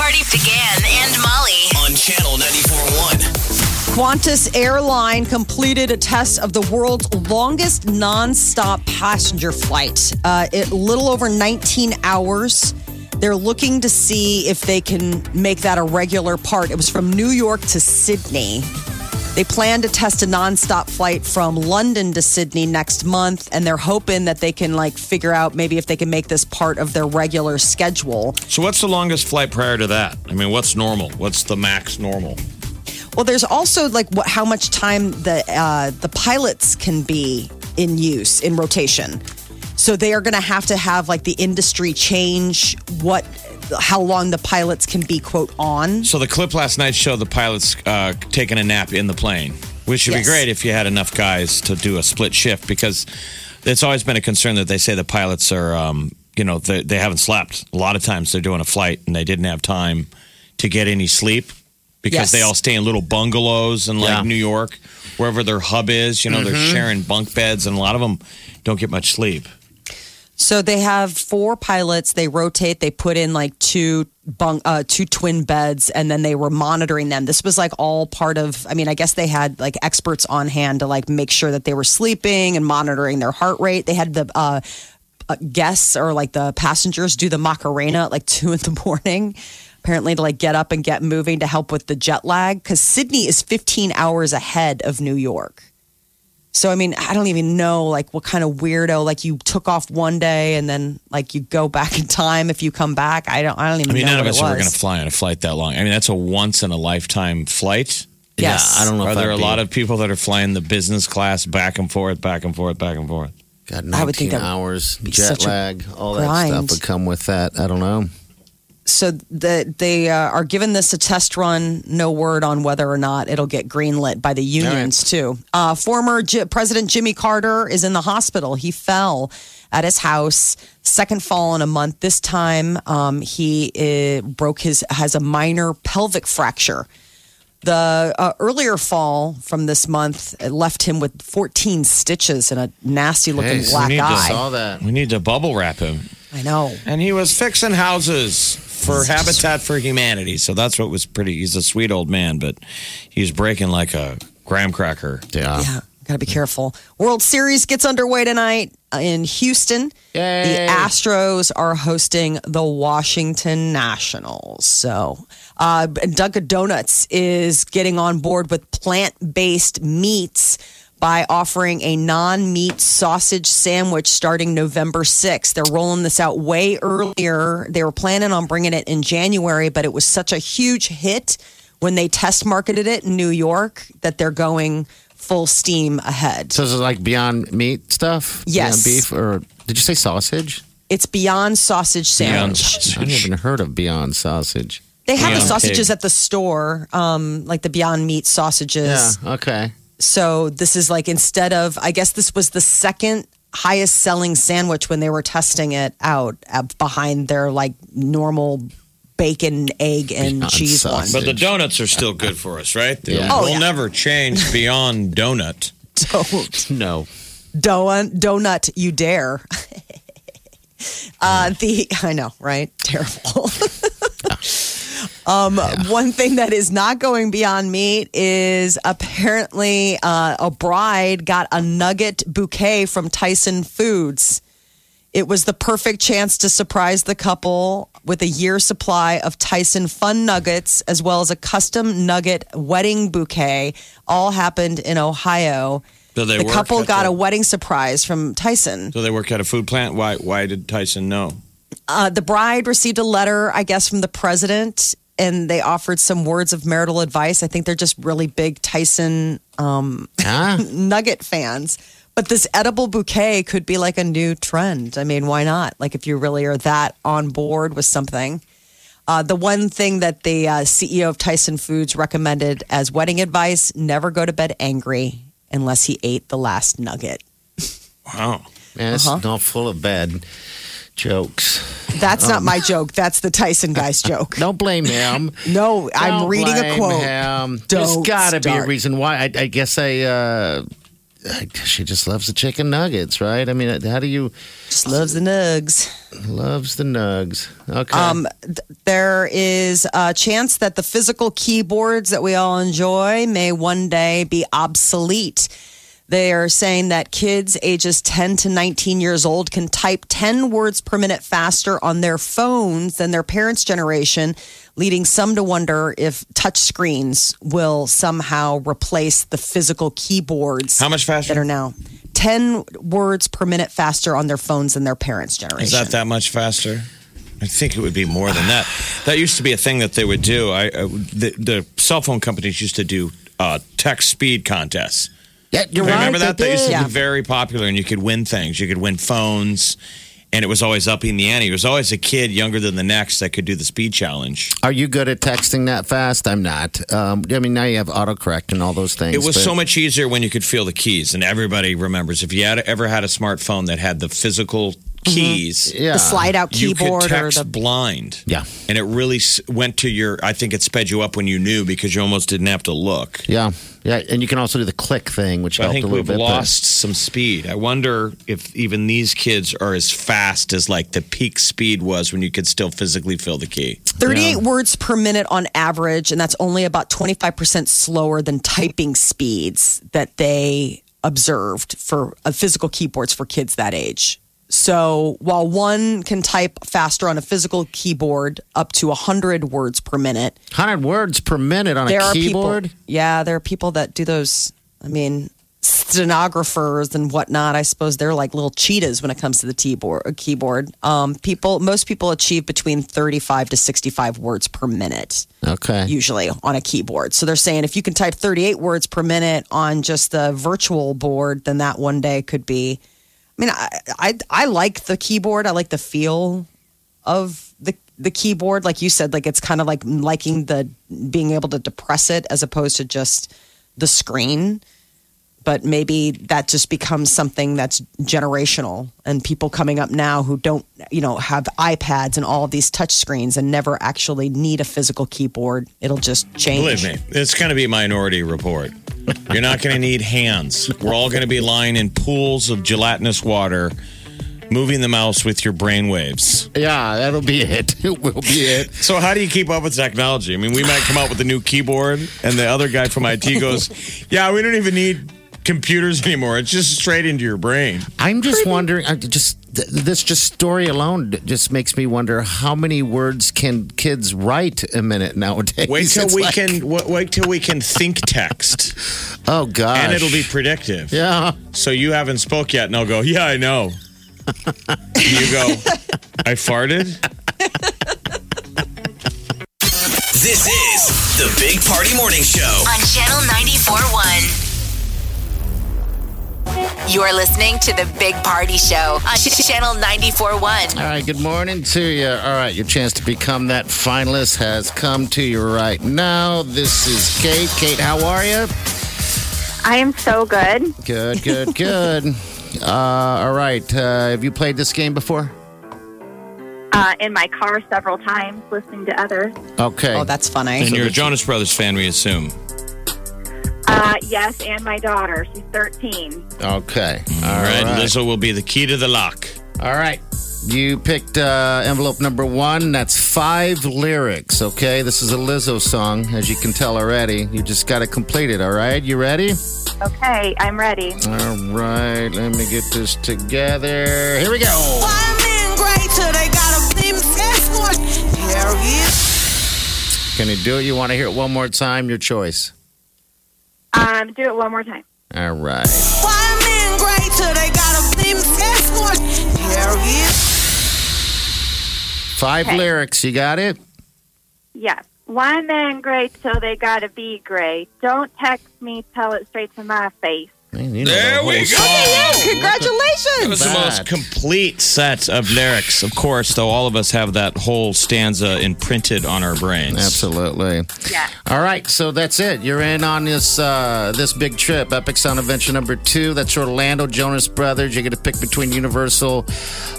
Party began and Molly. on channel 94.1. Qantas Airline completed a test of the world's longest nonstop passenger flight. Uh, it little over 19 hours. They're looking to see if they can make that a regular part. It was from New York to Sydney. They plan to test a nonstop flight from London to Sydney next month, and they're hoping that they can like figure out maybe if they can make this part of their regular schedule. So, what's the longest flight prior to that? I mean, what's normal? What's the max normal? Well, there's also like what, how much time the uh, the pilots can be in use in rotation. So they are going to have to have like the industry change what how long the pilots can be quote on. So, the clip last night showed the pilots uh, taking a nap in the plane, which would Yes. be great if you had enough guys to do a split shift because it's always been a concern that they say the pilots are, um, you know, they, they haven't slept. A lot of times they're doing a flight and they didn't have time to get any sleep because Yes. they all stay in little bungalows in like Yeah. New York, wherever their hub is. You know, they're sharing bunk beds and a lot of them don't get much sleep. So they have four pilots. They rotate. They put in like two bunk, uh, two twin beds, and then they were monitoring them. This was like all part of. I mean, I guess they had like experts on hand to like make sure that they were sleeping and monitoring their heart rate. They had the uh, uh, guests or like the passengers do the Macarena at like two in the morning. Apparently, to like get up and get moving to help with the jet lag because Sydney is 15 hours ahead of New York. So I mean, I don't even know like what kind of weirdo like you took off one day and then like you go back in time if you come back. I don't. I don't even I mean, know none of what us it are was. going to fly on a flight that long. I mean, that's a once in a lifetime flight. Yes. Yeah, I don't know Are if there a I'd be- lot of people that are flying the business class back and forth, back and forth, back and forth? God, I would 19 think that hours, jet lag, all that stuff would come with that. I don't know. So the, they uh, are giving this a test run. No word on whether or not it'll get greenlit by the unions too. Uh, former J- President Jimmy Carter is in the hospital. He fell at his house, second fall in a month. This time, um, he uh, broke his has a minor pelvic fracture. The uh, earlier fall from this month left him with 14 stitches and a nasty looking Hey, black we need to eye. Saw that. We need to bubble wrap him. I know. And he was fixing houses for Habitat for Humanity. So that's what was pretty. He's a sweet old man, but he's breaking like a graham cracker. Yeah. Yeah, got to be careful. World Series gets underway tonight uh, in Houston. Yay. The Astros are hosting the Washington Nationals. So, uh, Dunkin' Donuts is getting on board with plant based meats by offering a non meat sausage sandwich starting November 6th. They're rolling this out way earlier. They were planning on bringing it in January, but it was such a huge hit when they test marketed it in New York that they're going full steam ahead. So is it like Beyond Meat stuff? Yes. Beyond Beef? Or did you say sausage? It's Beyond Sausage Beyond Sandwich. sausage. I haven't even heard of Beyond Sausage. They have the sausages Pig. at the store, um, like the Beyond Meat sausages. Yeah. Okay. So this is like instead of, I guess this was the second highest selling sandwich when they were testing it out uh, behind their like normal bacon, egg, and Beyond cheese one. But the donuts are still good for us, right? Yeah. Oh, we'll yeah. never change beyond donut. Don't No. donut, donut, you dare. uh, the I know, right? Terrible. um, One thing that is not going beyond meat is apparently uh, a bride got a nugget bouquet from Tyson Foods. It was the perfect chance to surprise the couple with a year supply of Tyson Fun Nuggets, as well as a custom nugget wedding bouquet. All happened in Ohio. They the couple got the- a wedding surprise from Tyson. So they work at a food plant. Why? Why did Tyson know? Uh, the bride received a letter, I guess, from the president, and they offered some words of marital advice. I think they're just really big Tyson Ah. nugget fans. But this edible bouquet could be like a new trend. I mean, why not? Like if you really are that on board with something. Uh, the one thing that the uh, CEO of Tyson Foods recommended as wedding advice never go to bed angry unless he ate the last nugget. Wow. Man, it's Uh-huh. all full of bad jokes. That's not my joke. That's the Tyson guy's joke. Don't blame him. No, I'm Don't reading a quote. Him. There's got to be a reason why. I, I guess I. Uh, I she just loves the chicken nuggets, right? I mean, how do you Just loves the nugs. loves the nugs? Okay. Um, th- there is a chance that the physical keyboards that we all enjoy may one day be obsolete. They are saying that kids ages 10 to 19 years old can type 10 words per minute faster on their phones than their parents' generation, leading some to wonder if touch screens will somehow replace the physical keyboards How much faster? that are now 10 words per minute faster on their phones than their parents' generation. Is that that much faster? I think it would be more than that. That used to be a thing that they would do. I, uh, the, the cell phone companies used to do uh, text speed contests. Yeah, you're Remember right. that? They They used to. Yeah. be very popular, and you could win things. You could win phones, and it was always upping the ante. There was always a kid younger than the next that could do the speed challenge. Are you good at texting that fast? I'm not. Um, I mean, now you have autocorrect and all those things. It was but- so much easier when you could feel the keys, and everybody remembers. If you had ever had a smartphone that had the physical keys, Yeah. the slide out you keyboard could or text the blind. Yeah. and it really went to your. I think it sped you up when you knew because you almost didn't have to look. Yeah, yeah, and you can also do the click thing, which I helped think a little we've bit. but- lost some speed. I wonder if even these kids are as fast as like the peak speed was when you could still physically feel the key. 38 words per minute on average, and that's only about 25% slower than typing speeds that they observed for uh, physical keyboards for kids that age. So while one can type faster on a physical keyboard up to 100 words per minute, 100 words per minute on there a are keyboard. people. Yeah, there are people that do those. I mean, stenographers and whatnot. I suppose they're like little cheetahs when it comes to the keyboard. Keyboard. Um, people, most people achieve between thirty-five to sixty-five words per minute, Okay. usually on a keyboard. So they're saying if you can type thirty-eight words per minute on just the virtual board, then that one day could be. I mean, I I, I like the keyboard. I like the feel of the the keyboard like you said like it's kind of like liking the being able to depress it as opposed to just the screen but maybe that just becomes something that's generational and people coming up now who don't you know have iPads and all of these touch screens and never actually need a physical keyboard it'll just change Believe me, it's going to be Minority Report. You're not going to need hands. We're all going to be lying in pools of gelatinous water, moving the mouse with your brain waves. yeah, that'll be it. It will be it. So, how do you keep up with technology? I mean, we might come out with a new keyboard, and the other guy from IT goes, Yeah, we don't even need computers anymore. It's just straight into your brain. I'm just wondering. I just th- this just story alone just makes me wonder how many words can kids write a minute nowadays. Wait till It's we like- can wait, wait till we can think text, Oh God! and it'll be predictive. Yeah. So you haven't spoke yet, and I'll go, yeah, I know. you go, I farted. This is the Big Party Morning Show. on Channel 94.1. You're listening to the Big Party Show on Ch- Channel 94.1. All right, good morning to you. All right, your chance to become that finalist has come to you right now. This is Kate. Kate, how are you? I am so good. Good, good, good. Uh, all right, uh, have you played this game before? Uh, in my car several times, listening to others. Okay. oh that's funny And you're a Jonas Brothers fan, we assume. Uh, yes, and my daughter. She's 13. Okay. All right, Lizzo will be the key to the lock. All right. You picked uh, envelope number one. That's five lyrics. Okay. This is a Lizzo song, as you can tell already. You just got to complete it. All right. You ready? Okay, I'm ready. All right. Let me get this together. Here we go. Can you do it? You want to hear it one more time? Your choice. Um, do it one more time. All right. Five Okay. lyrics. You got it? Yes. Why man great till they gotta be great? Don't text me, tell it straight to my face. Man, you know There the we go. song. Yeah, That congratulations. was the most complete set of lyrics. Of course, though, all of us have that whole stanza imprinted on our brains. Absolutely. Yeah. All right, so that's it. You're in on this uh, this big trip, Epic Sound Adventure number two. That's Orlando Jonas Brothers. You're going to pick between Universal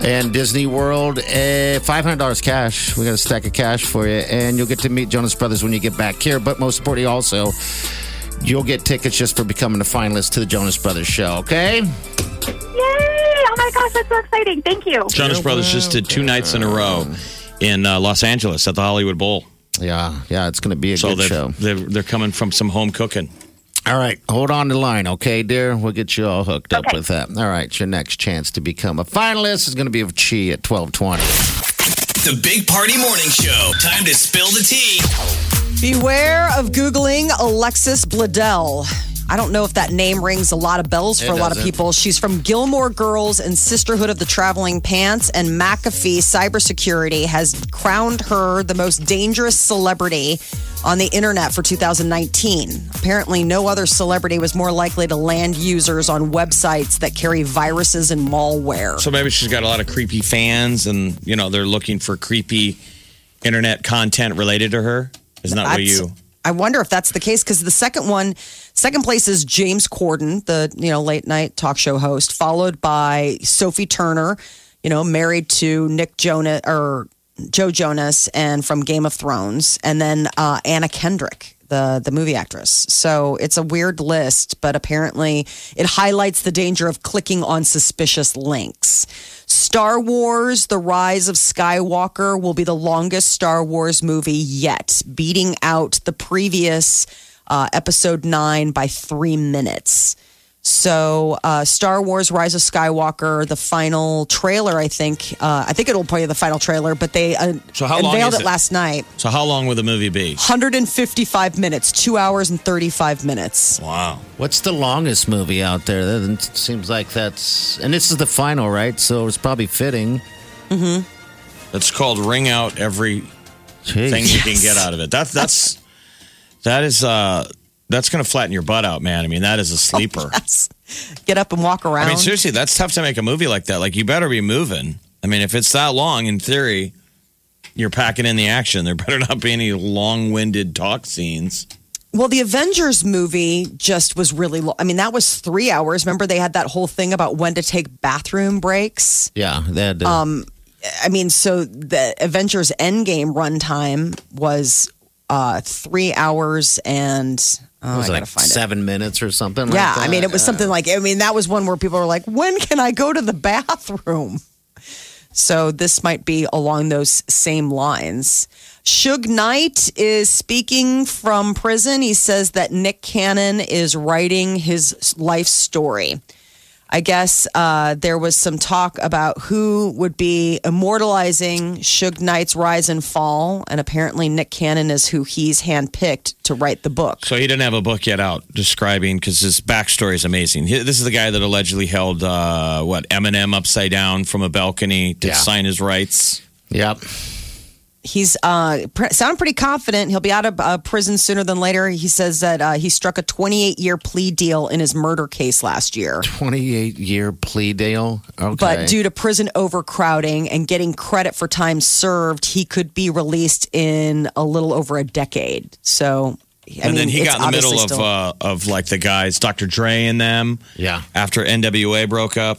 and Disney World. Uh, Five hundred dollars cash. We got a stack of cash for you, and you'll get to meet Jonas Brothers when you get back here. But most importantly, also. You'll get tickets just for becoming a finalist to the Jonas Brothers show, okay? Yay! Oh my gosh, that's so exciting. Thank you. Jonas Brothers just did two nights in a row in uh, Los Angeles at the Hollywood Bowl. Yeah, yeah, it's going to be a So good they're, show. they're they're coming from some home cooking. All right, hold on the line, okay, dear? We'll get you all hooked up Okay. with that. All right, your next chance to become a finalist is going to be with Chi at twelve twenty. The Big Party Morning Show. Time to spill the tea. Beware of Googling Alexis Bledel. I don't know if that name rings a lot of bells for It a lot of doesn't. people. She's from Gilmore Girls and Sisterhood of the Traveling Pants, and McAfee Cybersecurity has crowned her the most dangerous celebrity on the internet for 2019. Apparently, no other celebrity was more likely to land users on websites that carry viruses and malware. So maybe she's got a lot of creepy fans, and you know they're looking for creepy internet content related to her. Isn't that what That's- you? I wonder if that's the case because the second one, second place is James Corden, the you know late night talk show host, followed by Sophie Turner, you know married to Nick Jonas or Joe Jonas and from Game of Thrones, and then uh, Anna Kendrick, the the movie actress. So it's a weird list, but apparently it highlights the danger of clicking on suspicious links. Star Wars: The Rise of Skywalker will be the longest Star Wars movie yet, beating out the previous uh, Episode Nine by three minutes. So, uh, Star Wars: Rise of Skywalker, the final trailer, I think, uh, I think it'll play the final trailer, but they uh, So how long unveiled it it? last night. So how long will the movie be? 155 minutes, two hours and 35 minutes. Wow. What's the longest movie out there? That seems like that's, and this is the final, right? So it's probably fitting. Mm-hmm. It's called ring out every Jeez. thing you can get out of it. That's that's that is uh that's gonna flatten your butt out, man. I mean, that is a sleeper. Yes. Get up and walk around. I mean, seriously, that's tough to make a movie like that. Like, you better be moving. I mean, if it's that long, in theory, you're packing in the action. There better not be any long-winded talk scenes. Well, the Avengers movie just was really long. I mean, that was three hours. Remember, they had that whole thing about when to take bathroom breaks. Yeah, they had to, Um, I mean, so the Avengers Endgame runtime was uh, three hours and oh, it I gotta like find it. seven minutes or something. Yeah, like that. I mean, it was something like I mean, that was one where people were like, "When can I go to the bathroom?" So this might be along those same lines. Suge Knight is speaking from prison. He says that Nick Cannon is writing his life story. I guess uh, there was some talk about who would be immortalizing Suge Knight's rise and fall, and apparently Nick Cannon is who he's handpicked to write the book. So he didn't have a book yet out describing because his backstory is amazing. He- This is the guy that allegedly held uh, what Eminem upside down from a balcony to Yeah. sign his rights. Yep. He's uh pr- sounding pretty confident he'll be out of uh, prison sooner than later he says that uh, he struck a 28 year plea deal in his murder case last year 28 year plea deal. Okay. but due to prison overcrowding and getting credit for time served he could be released in a little over a decade so I and mean, then he got in the middle of still- uh, of like the guys, Dr. Dre and them. Yeah. After NWA broke up.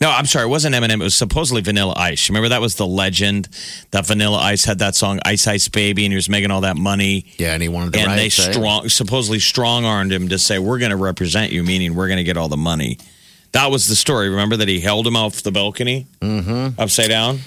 No, I'm sorry, it wasn't Eminem. It was supposedly Vanilla Ice. Remember that was the legend that Vanilla Ice had that song Ice Ice Baby, and he was making all that money. yeah, and he wanted to and they strong, supposedly strong armed him to say, "We're going to represent you," meaning we're going to get all the money. That was the story. Remember that he held him off the balcony, mm-hmm. upside down.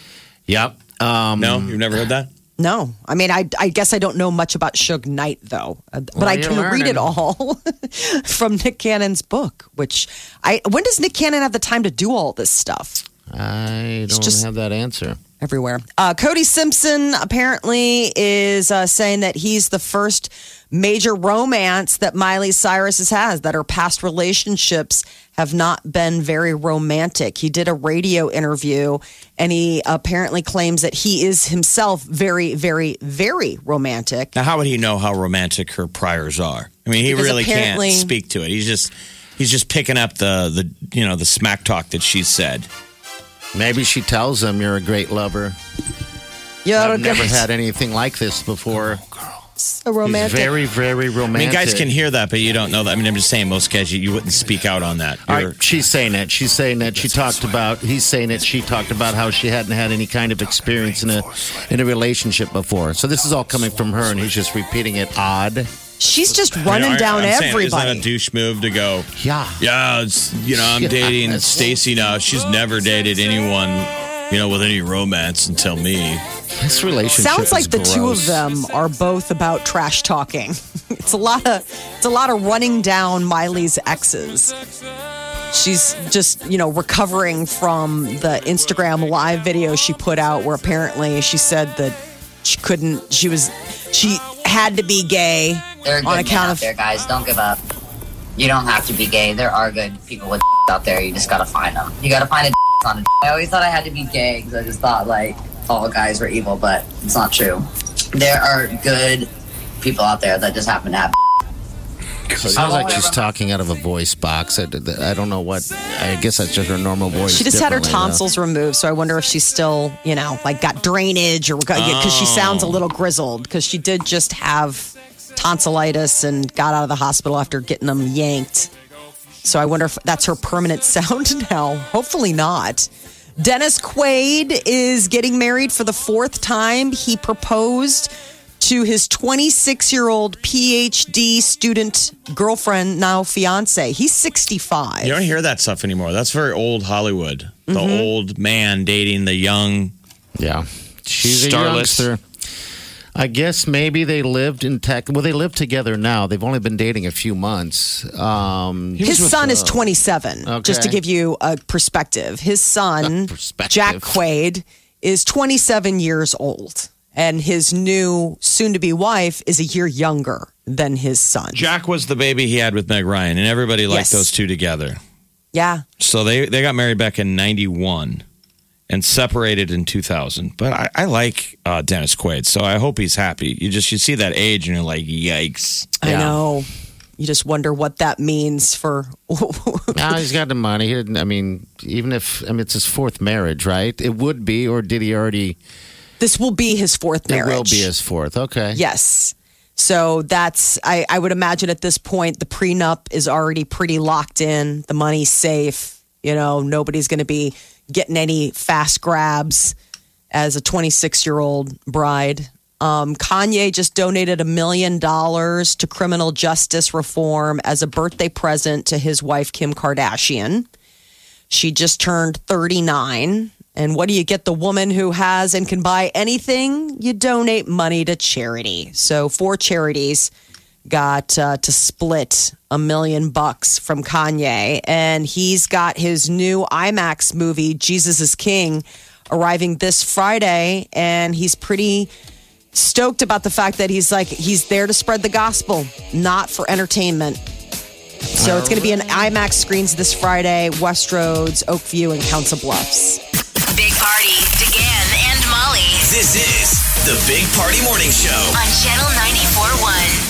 Yep. Um, No, you've never heard that. No. I mean I, I guess i don't know much about Suge knight though. Uh, but Well, i can read it all from nick cannon's book which i when does nick cannon have the time to do all this stuff? I don't just- have that answer. Everywhere. Uh, Cody Simpson apparently is uh, saying that he's the first major romance that Miley Cyrus has had, that her past relationships have not been very romantic. He did a radio interview and he apparently claims that he is himself very, very, very romantic. Now, how would he know how romantic her priors are? I mean, he Because really can't speak to it. He's just he's just picking up the the you know the smack talk that she said. Maybe she tells him you're a great lover. You're I've a never great- had anything like this before. so He's romantic. very, very I romantic. mean, guys can hear that, but you don't know that. I mean, I'm just saying, most guys you, you wouldn't speak out on that. All You're- right, she's saying it. She's saying that she talked about. He's saying it. She talked about how she hadn't had any kind of experience in a in a relationship before. So this is all coming from her, and he's just repeating it. Odd. She's just I mean, running I- down I'm saying, everybody. Isn't that a douche move to go? Yeah. Yeah, it's, you know, I'm Yeah. dating Stacy now. She's never dated anyone, you know, with any romance until me. This relationship Sounds like is the two of them are both about trash talking. it's a lot of it's a lot of running down Miley's exes. She's just, you know, recovering from the Instagram live video she put out where apparently she said that she couldn't she was she had to be gay There are good on men account out of there, guys. Don't give up. You don't have to be gay. There are good people with out there. You just gotta find them. You gotta find a on a. I always thought I had to be gay because I just thought like all guys were evil, but it's not true. There are good people out there that just happen to have. Sounds like she's talking out of a voice box. I, I don't know what. I guess that's just her normal voice. She just had her differently, though. tonsils removed, so I wonder if she's still, you know, like got drainage or because she sounds a oh. little grizzled because she did just have tonsillitis and got out of the hospital after getting them yanked. So I wonder if that's her permanent sound now. Hopefully not. Dennis Quaid is getting married for the fourth time. He proposed to his 26 year old PhD student girlfriend, now fiance. He's 65. You don't hear that stuff anymore. That's very old Hollywood. The Mm-hmm. old man dating the young. Yeah, she's a Starless. youngster. I guess maybe they lived in tech. Well, they live together now. They've only been dating a few months. Um, he was His with, son uh, is 27, just to give you a perspective. His son, Perspective. Jack Quaid, is 27 years old, and his new soon to be wife is a year younger than his son. Jack was the baby he had with Meg Ryan, and everybody liked Yes. those two together. Yeah. So they, they got married back in 91 and separated in 2000. But I, I like uh, Dennis Quaid, so I hope he's happy. You just you see that age and you're like, yikes. I Yeah. know. You just wonder what that means for. Now he's got the money. He didn't, I mean, even if I mean it's his fourth marriage, right? It would be, or did he already? this will be his fourth marriage. It will be his fourth. Okay. Yes. So that's, I, I would imagine at this point, the prenup is already pretty locked in. The money's safe. You know, nobody's going to be getting any fast grabs as a 26 year old bride. Um, Kanye just donated a million dollars to criminal justice reform as a birthday present to his wife, Kim Kardashian. She just turned 39. And what do you get the woman who has and can buy anything? You donate money to charity. So, four charities got uh, to split a million bucks from Kanye. And he's got his new IMAX movie, Jesus is King, arriving this Friday. And he's pretty stoked about the fact that he's like, he's there to spread the gospel, not for entertainment. So it's going to be in IMAX screens this Friday, Westroads, Oakview, and Council Bluffs. Big Party, DeGan and Molly This is the Big Party Morning Show. on Channel 94.1.